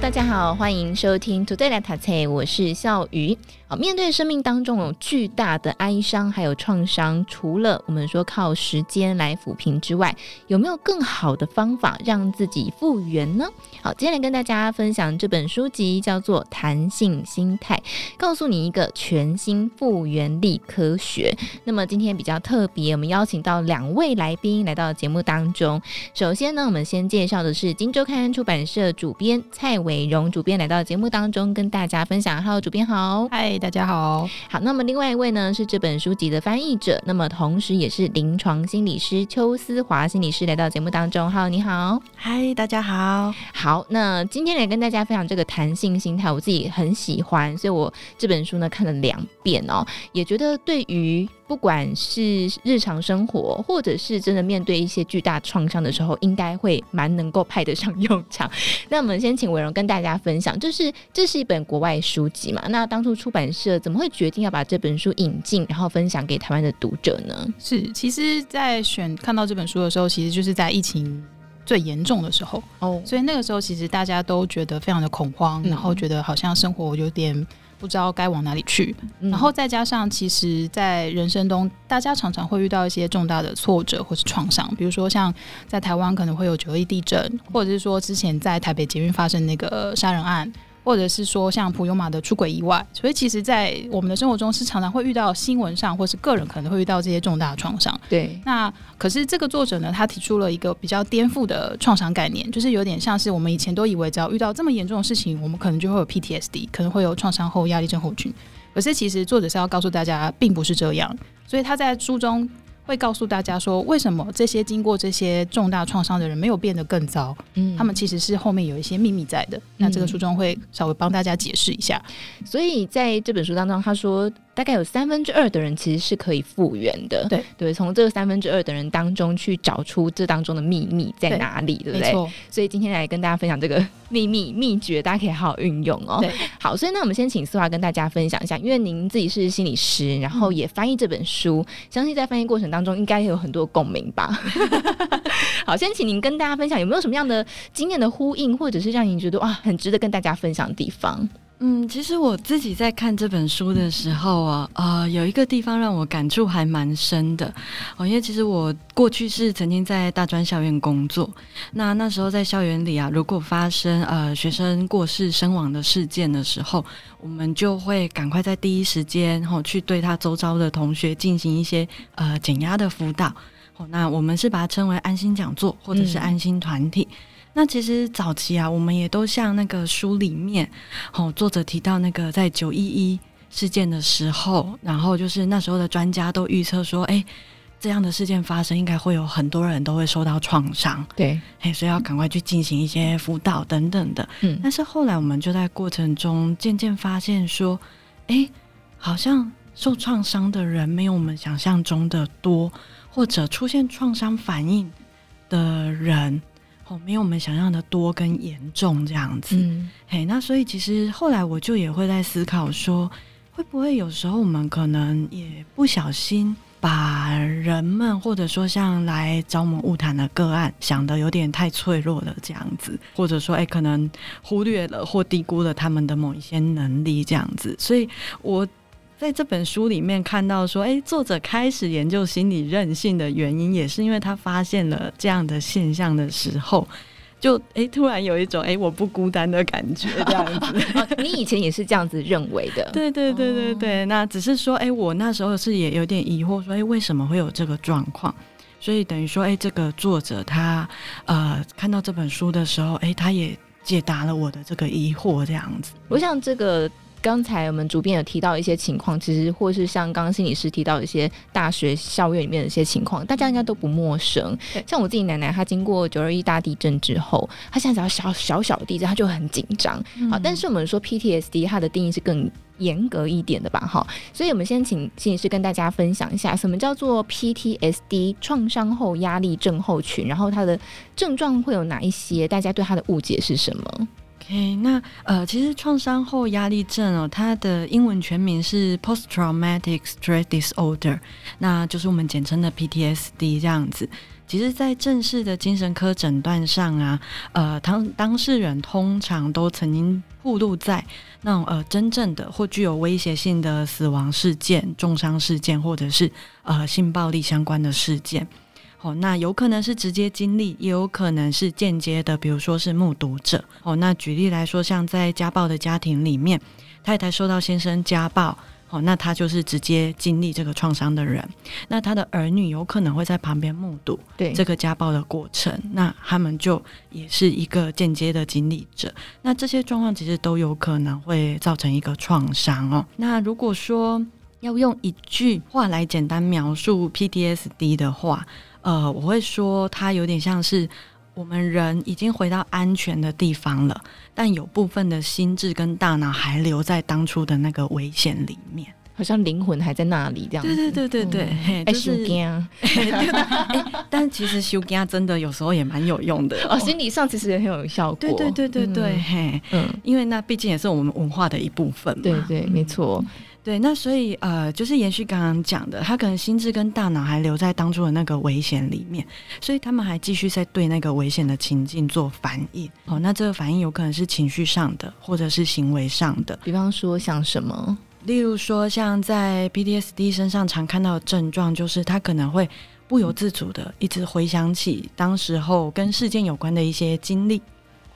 大家好，欢迎收听 Today 来读册，我是笑鱼。好，面对生命当中有巨大的哀伤还有创伤，除了我们说靠时间来抚平之外，有没有更好的方法让自己复原呢？好，今天来跟大家分享这本书籍，叫做《弹性心态》，告诉你一个全新复原力科学。那么今天比较特别，我们邀请到两位来宾来到节目当中。首先呢，我们先介绍的是金周刊出版社主编蔡。蔡伟荣主编来到节目当中，跟大家分享。Hello，主编好，嗨，大家好。好，那么另外一位呢，是这本书籍的翻译者，那么同时也是临床心理师邱思华心理师来到节目当中。Hello，你好，嗨，大家好。好，那今天来跟大家分享这个弹性心态，我自己很喜欢，所以我这本书呢看了两遍哦，也觉得对于。不管是日常生活，或者是真的面对一些巨大创伤的时候，应该会蛮能够派得上用场。那我们先请伟荣跟大家分享，就是这是一本国外书籍嘛？那当初出版社怎么会决定要把这本书引进，然后分享给台湾的读者呢？是，其实，在选看到这本书的时候，其实就是在疫情最严重的时候哦，所以那个时候其实大家都觉得非常的恐慌，嗯、然后觉得好像生活有点。不知道该往哪里去，然后再加上，其实，在人生中，大家常常会遇到一些重大的挫折或是创伤，比如说像在台湾可能会有九一地震，或者是说之前在台北捷运发生那个杀人案。或者是说像普悠玛的出轨意外，所以其实，在我们的生活中是常常会遇到新闻上，或是个人可能会遇到这些重大的创伤。对，那可是这个作者呢，他提出了一个比较颠覆的创伤概念，就是有点像是我们以前都以为只要遇到这么严重的事情，我们可能就会有 PTSD，可能会有创伤后压力症候群。可是其实作者是要告诉大家，并不是这样。所以他在书中。会告诉大家说，为什么这些经过这些重大创伤的人没有变得更糟？嗯，他们其实是后面有一些秘密在的。嗯、那这个书中会稍微帮大家解释一下。所以在这本书当中，他说。大概有三分之二的人其实是可以复原的，对对，从这个三分之二的人当中去找出这当中的秘密在哪里，对，对不对？所以今天来跟大家分享这个秘密秘诀，大家可以好好运用哦。对，好，所以那我们先请思华跟大家分享一下，因为您自己是心理师，然后也翻译这本书，嗯、相信在翻译过程当中应该有很多共鸣吧。好，先请您跟大家分享有没有什么样的经验的呼应，或者是让您觉得哇很值得跟大家分享的地方。嗯，其实我自己在看这本书的时候啊，呃，有一个地方让我感触还蛮深的。哦，因为其实我过去是曾经在大专校园工作，那那时候在校园里啊，如果发生呃学生过世身亡的事件的时候，我们就会赶快在第一时间然后去对他周遭的同学进行一些呃减压的辅导，哦，那我们是把它称为安心讲座或者是安心团体。嗯那其实早期啊，我们也都像那个书里面，哦，作者提到那个在九一一事件的时候，然后就是那时候的专家都预测说，哎，这样的事件发生，应该会有很多人都会受到创伤，对，哎，所以要赶快去进行一些辅导等等的。嗯，但是后来我们就在过程中渐渐发现说，哎，好像受创伤的人没有我们想象中的多，或者出现创伤反应的人。哦，没有我们想象的多跟严重这样子，嗯，嘿，那所以其实后来我就也会在思考说，会不会有时候我们可能也不小心把人们或者说像来找我们物谈的个案想的有点太脆弱了这样子，或者说哎，可能忽略了或低估了他们的某一些能力这样子，所以我。在这本书里面看到说，哎，作者开始研究心理韧性的原因，也是因为他发现了这样的现象的时候，就哎，突然有一种哎，我不孤单的感觉，这样子。哦，你以前也是这样子认为的？对对对对对。那只是说，哎，我那时候是也有点疑惑，说，哎，为什么会有这个状况？所以等于说，哎，这个作者他呃看到这本书的时候，哎，他也解答了我的这个疑惑，这样子。我想这个。刚才我们主编有提到一些情况，其实或是像刚刚心理师提到一些大学校园里面的一些情况，大家应该都不陌生。像我自己奶奶，她经过九二一大地震之后，她现在只要小小小的地震，她就很紧张。好，但是我们说 PTSD，它的定义是更严格一点的吧？哈，所以我们先请心理师跟大家分享一下，什么叫做 PTSD 创伤后压力症候群，然后它的症状会有哪一些？大家对它的误解是什么？OK，那呃，其实创伤后压力症哦，它的英文全名是 Post Traumatic Stress Disorder，那就是我们简称的 PTSD 这样子。其实，在正式的精神科诊断上啊，呃，当当事人通常都曾经暴露在那种呃真正的或具有威胁性的死亡事件、重伤事件，或者是呃性暴力相关的事件。哦，那有可能是直接经历，也有可能是间接的，比如说是目睹者。哦，那举例来说，像在家暴的家庭里面，太太受到先生家暴，哦，那他就是直接经历这个创伤的人。那他的儿女有可能会在旁边目睹对这个家暴的过程，那他们就也是一个间接的经历者。那这些状况其实都有可能会造成一个创伤哦。那如果说要用一句话来简单描述 PTSD 的话，呃，我会说，它有点像是我们人已经回到安全的地方了，但有部分的心智跟大脑还留在当初的那个危险里面，好像灵魂还在那里这样子。对对对对对，哎、嗯，修惊，但其实修惊真的有时候也蛮有用的哦，哦，心理上其实也很有效果。对对对对对，嗯、嘿，嗯，因为那毕竟也是我们文化的一部分嘛。对对，没错。对，那所以呃，就是延续刚刚讲的，他可能心智跟大脑还留在当初的那个危险里面，所以他们还继续在对那个危险的情境做反应。哦，那这个反应有可能是情绪上的，或者是行为上的。比方说像什么？例如说像在 PTSD 身上常看到的症状，就是他可能会不由自主的一直回想起当时候跟事件有关的一些经历。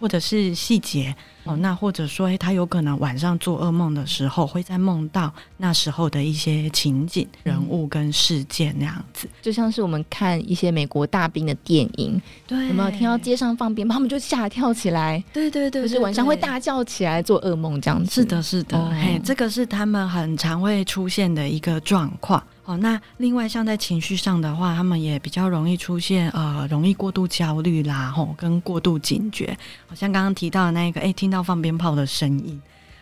或者是细节哦，那或者说，他有可能晚上做噩梦的时候，会在梦到那时候的一些情景、人物跟事件那样子，就像是我们看一些美国大兵的电影，对，有没有听到街上放鞭炮，他们就吓跳起来，对对对，就是晚上会大叫起来做噩梦这样子。是的，是的，嘿，这个是他们很常会出现的一个状况。哦，那另外像在情绪上的话，他们也比较容易出现呃，容易过度焦虑啦，吼、哦，跟过度警觉。好像刚刚提到的那一个，哎，听到放鞭炮的声音，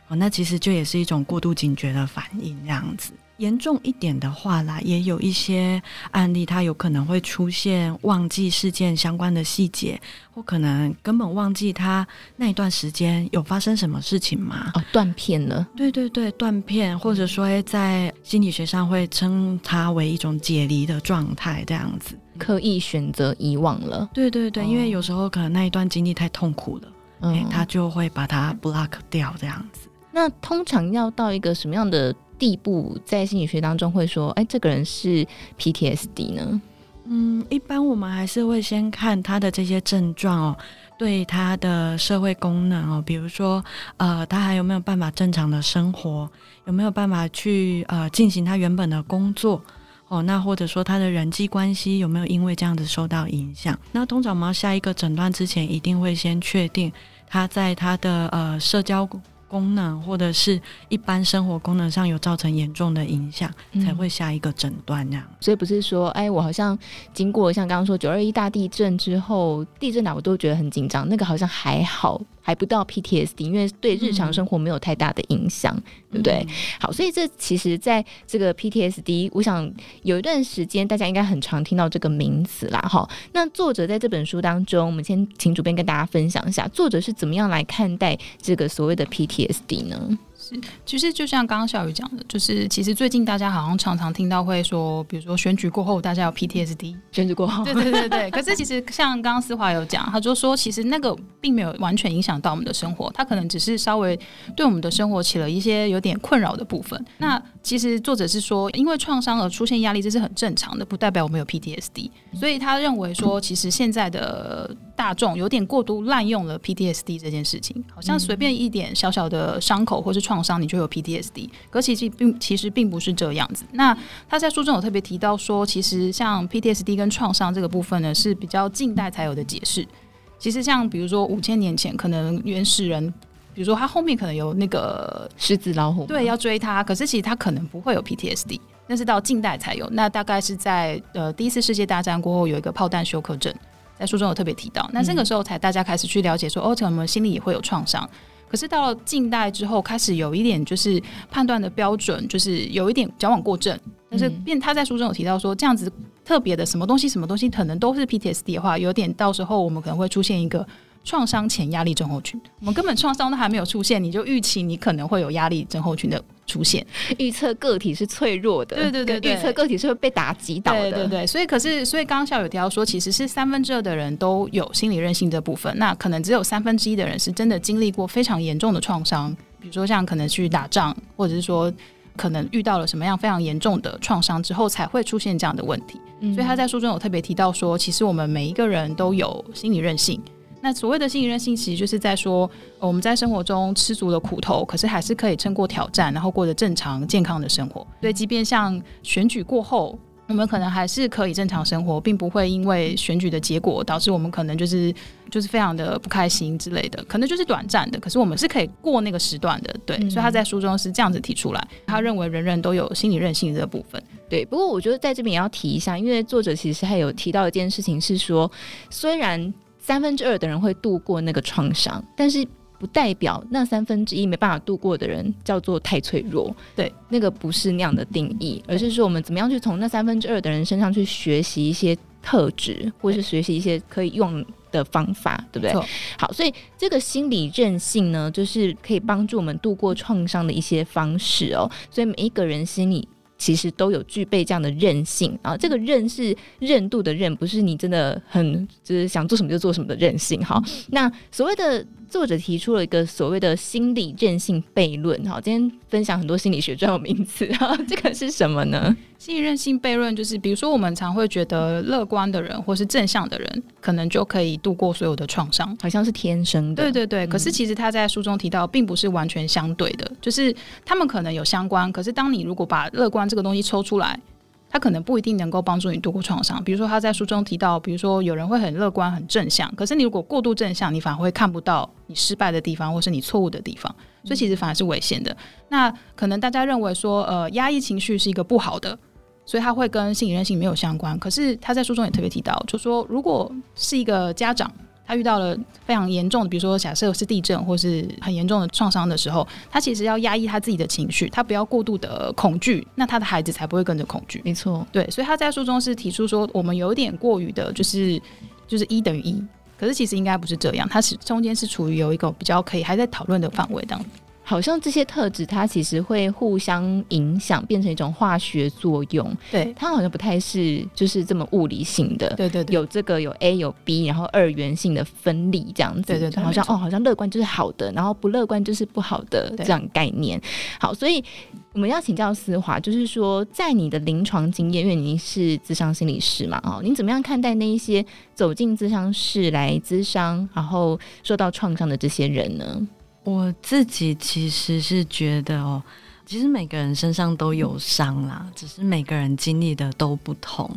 哦，那其实就也是一种过度警觉的反应，这样子。严重一点的话啦，也有一些案例，它有可能会出现忘记事件相关的细节，或可能根本忘记他那一段时间有发生什么事情嘛？哦，断片了。对对对，断片，或者说在心理学上会称它为一种解离的状态，这样子。刻意选择遗忘了。对对对，因为有时候可能那一段经历太痛苦了，嗯，他就会把它 block 掉，这样子。那通常要到一个什么样的地步，在心理学当中会说，哎，这个人是 PTSD 呢？嗯，一般我们还是会先看他的这些症状哦，对他的社会功能哦，比如说，呃，他还有没有办法正常的生活，有没有办法去呃进行他原本的工作哦，那或者说他的人际关系有没有因为这样子受到影响？那通常我们要下一个诊断之前，一定会先确定他在他的呃社交。功能或者是一般生活功能上有造成严重的影响，嗯，才会下一个诊断这样。所以不是说，哎，我好像经过像刚刚说九二一大地震之后，地震啊，我都觉得很紧张，那个好像还好。还不到 PTSD，因为对日常生活没有太大的影响，嗯，对不对？好，所以这其实在这个 PTSD，我想有一段时间大家应该很常听到这个名词啦。哈，那作者在这本书当中，我们先请主编跟大家分享一下，作者是怎么样来看待这个所谓的 PTSD 呢？其实就像刚刚小雨讲的，就是其实最近大家好像常常听到会说，比如说选举过后大家有 PTSD，选举过后，对对对对。可是其实像刚刚思华有讲，他就说其实那个并没有完全影响到我们的生活，他可能只是稍微对我们的生活起了一些有点困扰的部分。那其实作者是说，因为创伤而出现压力，这是很正常的，不代表我们有 PTSD。所以他认为说，其实现在的大众有点过度滥用了 PTSD 这件事情，好像随便一点小小的伤口或是创伤，你就有 PTSD。可其实并其实并不是这样子。那他在书中有特别提到说，其实像 PTSD 跟创伤这个部分呢，是比较近代才有的解释。其实像比如说五千年前，可能原始人，比如说他后面可能有那个狮子老虎，对，要追他，可是其实他可能不会有 PTSD，那是到近代才有。那大概是在呃第一次世界大战过后，有一个炮弹休克症。在书中有特别提到，那这个时候才大家开始去了解说，哦，我们心里也会有创伤。可是到了近代之后，开始有一点就是判断的标准，就是有一点矫枉过正。但是变他在书中有提到说，这样子特别的什么东西，什么东西可能都是 PTSD 的话，有点到时候我们可能会出现一个创伤前压力症候群。我们根本创伤都还没有出现，你就预期你可能会有压力症候群的出现，预测个体是脆弱的，对对对，对，预测个体是会被打击倒的，对对对。所以可是，所以刚刚校友提到说，其实是三分之二的人都有心理韧性这部分，那可能只有三分之一的人是真的经历过非常严重的创伤，比如说像可能去打仗，或者是说。可能遇到了什么样非常严重的创伤之后，才会出现这样的问题。嗯、所以他在书中有特别提到说，其实我们每一个人都有心理韧性。那所谓的心理韧性，其实就是在说，我们在生活中吃足了苦头，可是还是可以撑过挑战，然后过着正常健康的生活。所以，即便像选举过后。我们可能还是可以正常生活，并不会因为选举的结果导致我们可能就是就是非常的不开心之类的，可能就是短暂的。可是我们是可以过那个时段的，对。嗯、所以他在书中是这样子提出来，他认为人人都有心理韧性这部分。对，不过我觉得在这边也要提一下，因为作者其实还有提到一件事情是说，虽然三分之二的人会度过那个创伤，但是。不代表那三分之一没办法度过的人叫做太脆弱，对，那个不是那样的定义，而是说我们怎么样去从那三分之二的人身上去学习一些特质，或是学习一些可以用的方法，对不对？好，所以这个心理韧性呢，就是可以帮助我们度过创伤的一些方式哦。所以每一个人心里其实都有具备这样的韧性啊，这个韧是韧度的韧，不是你真的很就是想做什么就做什么的韧性。好，那所谓的。作者提出了一个所谓的心理韧性悖论，哈，今天分享很多心理学专有名词，这个是什么呢？心理韧性悖论就是，比如说我们常会觉得乐观的人或是正向的人，可能就可以度过所有的创伤，好像是天生的。对对对，可是其实他在书中提到，并不是完全相对的，就是他们可能有相关，可是当你如果把乐观这个东西抽出来。他可能不一定能够帮助你度过创伤。比如说，他在书中提到，比如说有人会很乐观、很正向，可是你如果过度正向，你反而会看不到你失败的地方，或是你错误的地方，所以其实反而是危险的。那可能大家认为说，呃，压抑情绪是一个不好的，所以他会跟心理韧性没有相关。可是他在书中也特别提到，就说如果是一个家长。他遇到了非常严重的，比如说假设是地震或是很严重的创伤的时候，他其实要压抑他自己的情绪，他不要过度的恐惧，那他的孩子才不会跟着恐惧。没错，对，所以他在书中是提出说，我们有点过于的，就是就是一等于一，可是其实应该不是这样，它是中间是处于有一个比较可以还在讨论的范围当中。好像这些特质，它其实会互相影响，变成一种化学作用。对，它好像不太是就是这么物理性的。对对对，有这个有 A 有 B，然后二元性的分离这样子。对对对，好像哦，好像乐观就是好的，然后不乐观就是不好的这样概念。好，所以我们要请教思华，就是说在你的临床经验，因为您是智商心理师嘛，哦，你怎么样看待那一些走进智商室来咨商，然后受到创伤的这些人呢？我自己其实是觉得哦，其实每个人身上都有伤啦，只是每个人经历的都不同。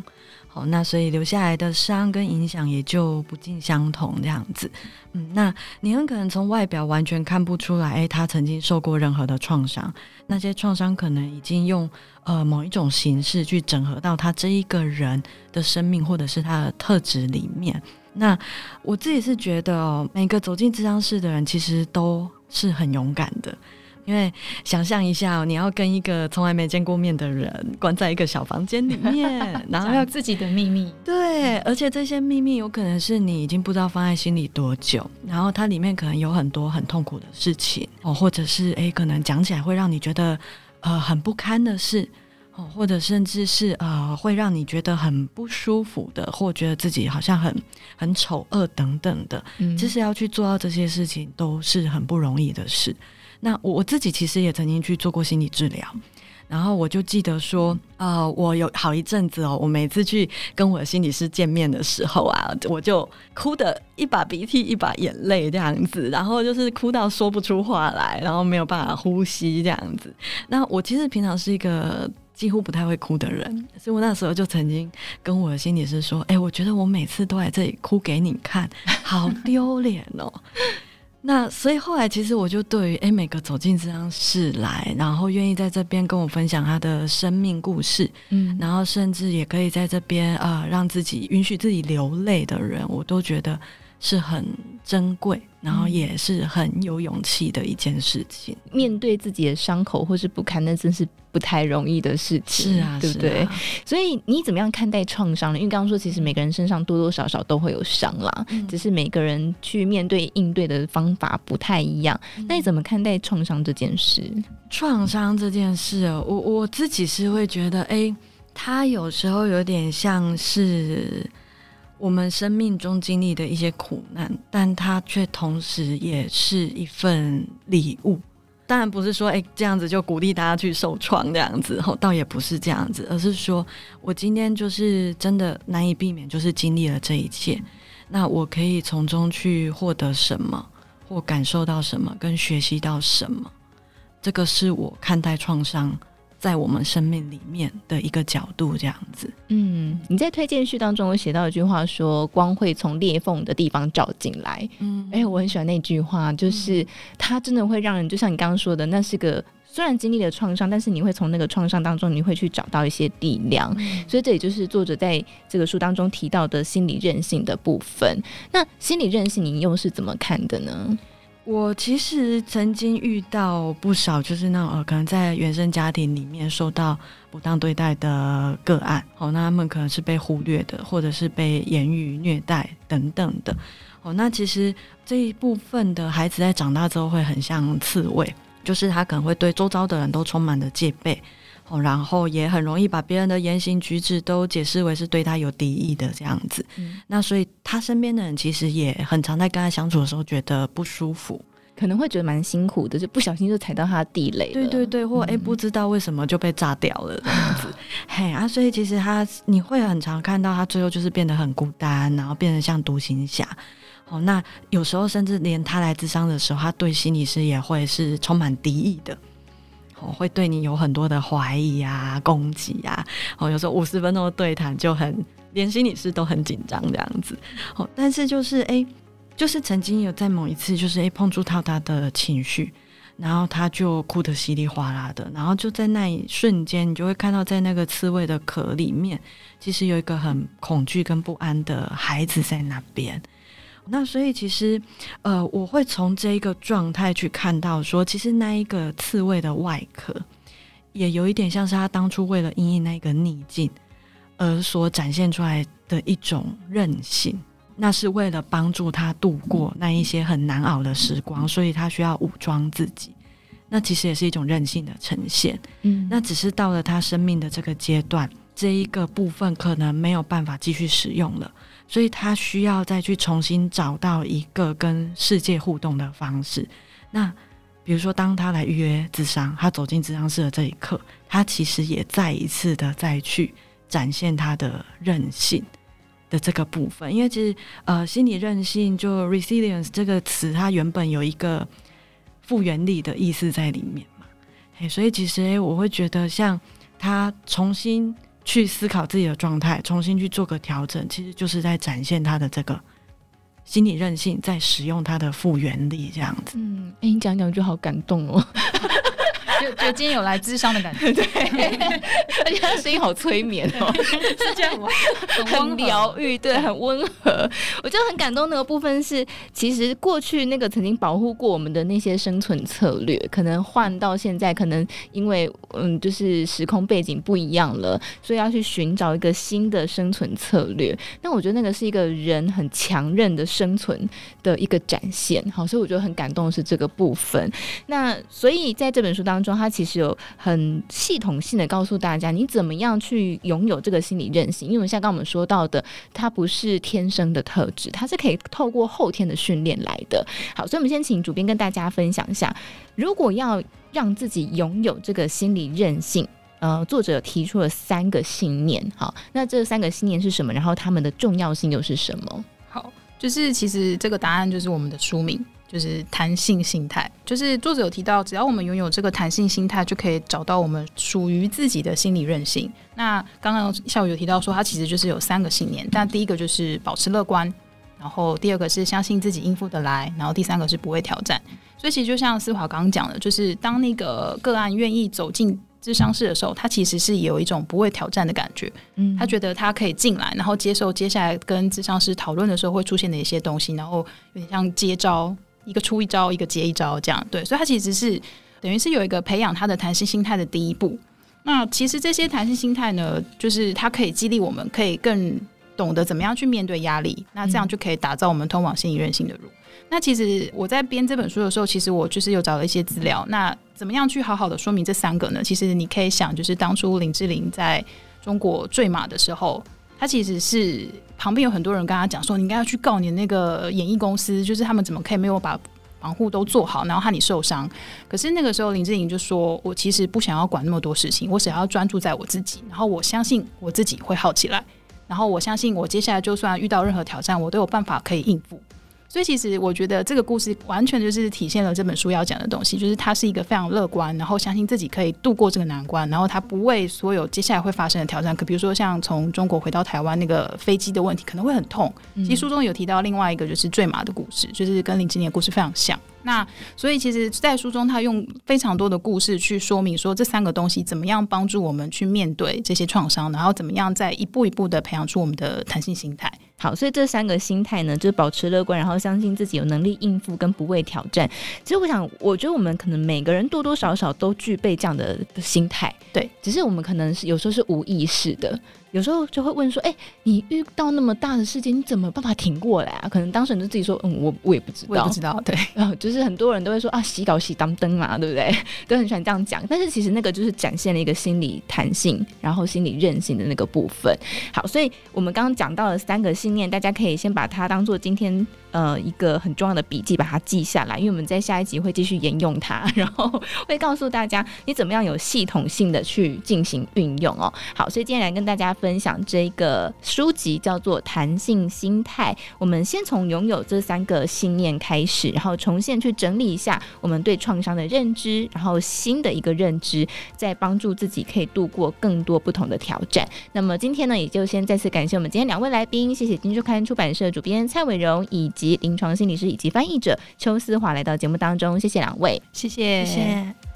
好，那所以留下来的伤跟影响也就不尽相同这样子。嗯，那你很可能从外表完全看不出来，他曾经受过任何的创伤，那些创伤可能已经用呃某一种形式去整合到他这一个人的生命或者是他的特质里面。那我自己是觉得哦，每个走进智商室的人其实都是很勇敢的，因为想象一下哦，你要跟一个从来没见过面的人关在一个小房间里面，然后要自己的秘密，对，而且这些秘密有可能是你已经不知道放在心里多久，然后它里面可能有很多很痛苦的事情哦，或者是诶，可能讲起来会让你觉得呃很不堪的事。哦，或者甚至是呃，会让你觉得很不舒服的，或觉得自己好像很很丑恶等等的，嗯，其实要去做到这些事情都是很不容易的事。那我我自己其实也曾经去做过心理治疗，然后我就记得说，呃，我有好一阵子哦，我每次去跟我的心理师见面的时候啊，我就哭的一把鼻涕一把眼泪这样子，然后就是哭到说不出话来，然后没有办法呼吸这样子。那我其实平常是一个。几乎不太会哭的人，所以我那时候就曾经跟我的心理师说：“哎、欸，我觉得我每次都在这里哭给你看，好丢脸哦。”那所以后来其实我就对于哎、欸，每个走进这张室来，然后愿意在这边跟我分享他的生命故事，嗯，然后甚至也可以在这边啊、呃，让自己允许自己流泪的人，我都觉得是很珍贵，然后也是很有勇气的一件事情。面对自己的伤口或是不堪，那真是不太容易的事情，是啊，对不对？啊、所以你怎么样看待创伤呢？因为刚刚说，其实每个人身上多多少少都会有伤啦，嗯、只是每个人去面对应对的方法不太一样。嗯、那你怎么看待创伤这件事？创伤这件事，我我自己是会觉得，哎。它有时候有点像是我们生命中经历的一些苦难，但它却同时也是一份礼物。当然不是说，哎，这样子就鼓励大家去受创这样子，倒也不是这样子，而是说我今天就是真的难以避免，就是经历了这一切，那我可以从中去获得什么，或感受到什么，跟学习到什么，这个是我看待创伤。在我们生命里面的一个角度，这样子。嗯，你在推荐序当中有写到一句话说，说光会从裂缝的地方照进来。嗯，哎、欸，我很喜欢那句话，就是它真的会让人，就像你刚刚说的，那是个虽然经历了创伤，但是你会从那个创伤当中，你会去找到一些力量。嗯、所以这也就是作者在这个书当中提到的心理韧性的部分。那心理韧性，你又是怎么看的呢？我其实曾经遇到不少，就是那种呃，可能在原生家庭里面受到不当对待的个案，哦，那他们可能是被忽略的，或者是被言语虐待等等的，哦，那其实这一部分的孩子在长大之后会很像刺猬，就是他可能会对周遭的人都充满了戒备。哦，然后也很容易把别人的言行举止都解释为是对他有敌意的这样子。嗯，那所以他身边的人其实也很常在跟他相处的时候觉得不舒服，可能会觉得蛮辛苦的，就不小心就踩到他的地雷。对对对，或哎、嗯、不知道为什么就被炸掉了这样子。嘿啊，所以其实他你会很常看到他最后就是变得很孤单，然后变得像独行侠。哦，那有时候甚至连他来咨商的时候，他对心理师也会是充满敌意的。会对你有很多的怀疑啊、攻击啊。哦，有时候五十分钟的对谈就很，连心理师都很紧张这样子。哦，但是就是哎，就是曾经有在某一次，就是哎碰触到他的情绪，然后他就哭得稀里哗啦的，然后就在那一瞬间，你就会看到在那个刺猬的壳里面，其实有一个很恐惧跟不安的孩子在那边。那所以其实，呃，我会从这一个状态去看到说，其实那一个刺猬的外壳，也有一点像是他当初为了因应那个逆境而所展现出来的一种韧性。那是为了帮助他度过那一些很难熬的时光，所以他需要武装自己。那其实也是一种韧性的呈现。嗯，那只是到了他生命的这个阶段，这一个部分可能没有办法继续使用了。所以他需要再去重新找到一个跟世界互动的方式。那比如说，当他来预约咨商，他走进咨商室的这一刻，他其实也再一次的再去展现他的韧性的这个部分。因为其实呃，心理韧性就 resilience 这个词，它原本有一个复原力的意思在里面嘛。嘿，所以其实我会觉得，像他重新。去思考自己的状态，重新去做个调整，其实就是在展现他的这个心理韧性，在使用他的复原力这样子。嗯，哎、你讲讲就好感动哦。就觉得今天有来智商的感觉，对，而且他声音好催眠哦，是这样吗？很疗愈，对，很温和。我就很感动那个部分是，其实过去那个曾经保护过我们的那些生存策略，可能换到现在，可能因为嗯，就是时空背景不一样了，所以要去寻找一个新的生存策略。那我觉得那个是一个人很强韧的生存的一个展现。好，所以我觉得很感动的是这个部分。那所以在这本书当中。他其实有很系统性的告诉大家，你怎么样去拥有这个心理韧性。因为像刚刚我们说到的，它不是天生的特质，它是可以透过后天的训练来的。好，所以我们先请主编跟大家分享一下，如果要让自己拥有这个心理韧性，呃，作者提出了三个信念。好，那这三个信念是什么？然后他们的重要性又是什么？好，就是其实这个答案就是我们的书名。就是弹性心态，就是作者有提到，只要我们拥有这个弹性心态，就可以找到我们属于自己的心理韧性。那刚刚下午有提到说，他其实就是有三个信念，但第一个就是保持乐观，然后第二个是相信自己应付得来，然后第三个是不会挑战。所以其实就像思华刚刚讲的，就是当那个个案愿意走进智商室的时候，他其实是有一种不会挑战的感觉。嗯，他觉得他可以进来，然后接受接下来跟智商师讨论的时候会出现的一些东西，然后有点像接招，一个出一招，一个接一招这样。对，所以他其实是等于是有一个培养他的弹性心态的第一步。那其实这些弹性心态呢，就是它可以激励我们，可以更懂得怎么样去面对压力。那这样就可以打造我们通往心理韧性的路。那其实我在编这本书的时候，其实我就是有找了一些资料。那怎么样去好好的说明这三个呢？其实你可以想，就是当初林志玲在中国坠马的时候，他其实是旁边有很多人跟他讲说，你应该要去告你那个演艺公司，就是他们怎么可以没有把防护都做好，然后害你受伤。可是那个时候林志颖就说，我其实不想要管那么多事情，我只要专注在我自己，然后我相信我自己会好起来，然后我相信我接下来就算遇到任何挑战，我都有办法可以应付。所以其实我觉得这个故事完全就是体现了这本书要讲的东西，就是他是一个非常乐观，然后相信自己可以度过这个难关，然后他不为所有接下来会发生的挑战。可比如说像从中国回到台湾那个飞机的问题，可能会很痛。其实书中有提到另外一个就是坠马的故事，就是跟林志玲的故事非常像。那所以其实，在书中他用非常多的故事去说明说这三个东西怎么样帮助我们去面对这些创伤，然后怎么样再一步一步的培养出我们的弹性心态。好，所以这三个心态呢，就是保持乐观，然后相信自己有能力应付跟不畏挑战。其实我想，我觉得我们可能每个人多多少少都具备这样的心态，对，只是我们可能是有时候是无意识的。有时候就会问说：“哎、欸，你遇到那么大的事件，你怎么办法挺过来啊？”可能当事人就自己说：“嗯，我我也不知道，我也不知道。”对，然后就是很多人都会说：“啊，洗稿洗当灯嘛，对不对？”都很喜欢这样讲。但是其实那个就是展现了一个心理弹性，然后心理韧性的那个部分。好，所以我们刚刚讲到了三个信念，大家可以先把它当做今天呃一个很重要的笔记，把它记下来，因为我们在下一集会继续沿用它，然后会告诉大家你怎么样有系统性的去进行运用哦。好，所以今天来跟大家分享这一个。书籍叫做《弹性心态》，我们先从拥有这三个信念开始，然后重现去整理一下我们对创伤的认知，然后新的一个认知，再帮助自己可以度过更多不同的挑战。那么今天呢，也就先再次感谢我们今天两位来宾，谢谢金周刊出版社主编蔡伟荣以及临床心理师以及翻译者邱思华来到节目当中，谢谢两位，谢谢，谢谢。